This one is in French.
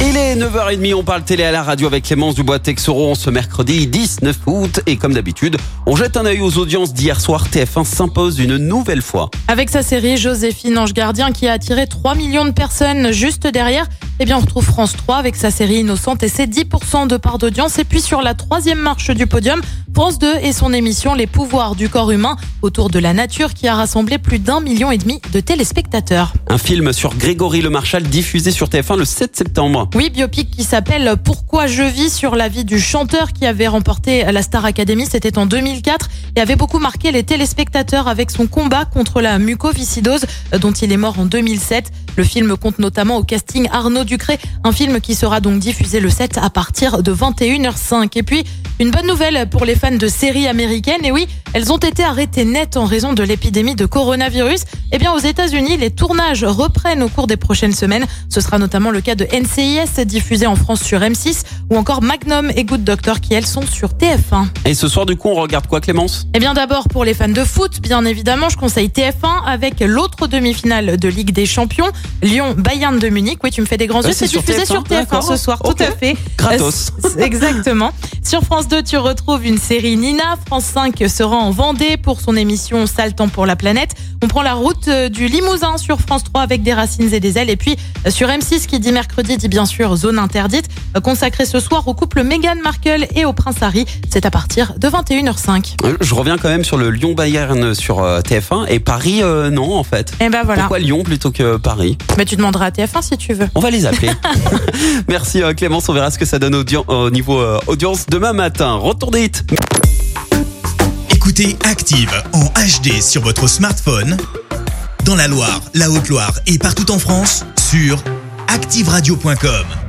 Il est 9h30, on parle télé à la radio avec Clémence Dubois-Texoro ce mercredi 19 août. Et comme d'habitude, on jette un œil aux audiences d'hier soir. TF1 s'impose une nouvelle fois. Avec sa série Joséphine Ange Gardien qui a attiré 3 millions de personnes juste derrière, eh bien on retrouve France 3 avec sa série Innocente et ses 10% de part d'audience. Et puis sur la troisième marche du podium, France 2 et son émission Les pouvoirs du corps humain autour de la nature qui a rassemblé plus d'un million et demi de téléspectateurs. Un film sur Grégory Le Marchal diffusé sur TF1 le 7 septembre. Oui, biopic qui s'appelle Pourquoi je vis sur la vie du chanteur qui avait remporté la Star Academy, c'était en 2004 et avait beaucoup marqué les téléspectateurs avec son combat contre la mucoviscidose dont il est mort en 2007. Le film compte notamment au casting Arnaud Ducré, un film qui sera donc diffusé le 7 à partir de 21h05. Et puis, une bonne nouvelle pour les fans de séries américaines. Et oui, elles ont été arrêtées net en raison de l'épidémie de coronavirus. Eh bien, aux États-Unis, les tournages reprennent au cours des prochaines semaines. Ce sera notamment le cas de NCIS diffusé en France sur M6 ou encore Magnum et Good Doctor qui elles sont sur TF1. Et ce soir, du coup, on regarde quoi, Clémence? Eh bien, d'abord, pour les fans de foot, bien évidemment, je conseille TF1 avec l'autre demi-finale de Ligue des Champions, Lyon-Bayern de Munich. Oui, tu me fais des grands Ah, yeux. c'est C'est sur diffusé TF1, sur TF1 d'accord. ce soir, tout à fait. Gratos. Exactement. Sur France 2, tu retrouves une série Nina. France 5 sera en Vendée pour son émission Sale temps pour la planète. On prend la route euh, du Limousin sur France 3 avec des racines et des ailes. Et puis euh, sur M6 qui dit mercredi dit bien sûr zone interdite, euh, consacré ce soir au couple Meghan Markle et au prince Harry. C'est à partir de 21h05. Euh, Je reviens quand même sur le Lyon-Bayern sur euh, TF1 et Paris, euh, non, en fait. Et ben voilà. Pourquoi Lyon plutôt que Paris? Mais tu demanderas à TF1 si tu veux. On va les appeler. Merci Clémence, on verra ce que ça donne au niveau euh, audience demain matin. Retour des hits. Écoutez Active en HD sur votre smartphone, dans la Loire, la Haute-Loire et partout en France, sur activeradio.com.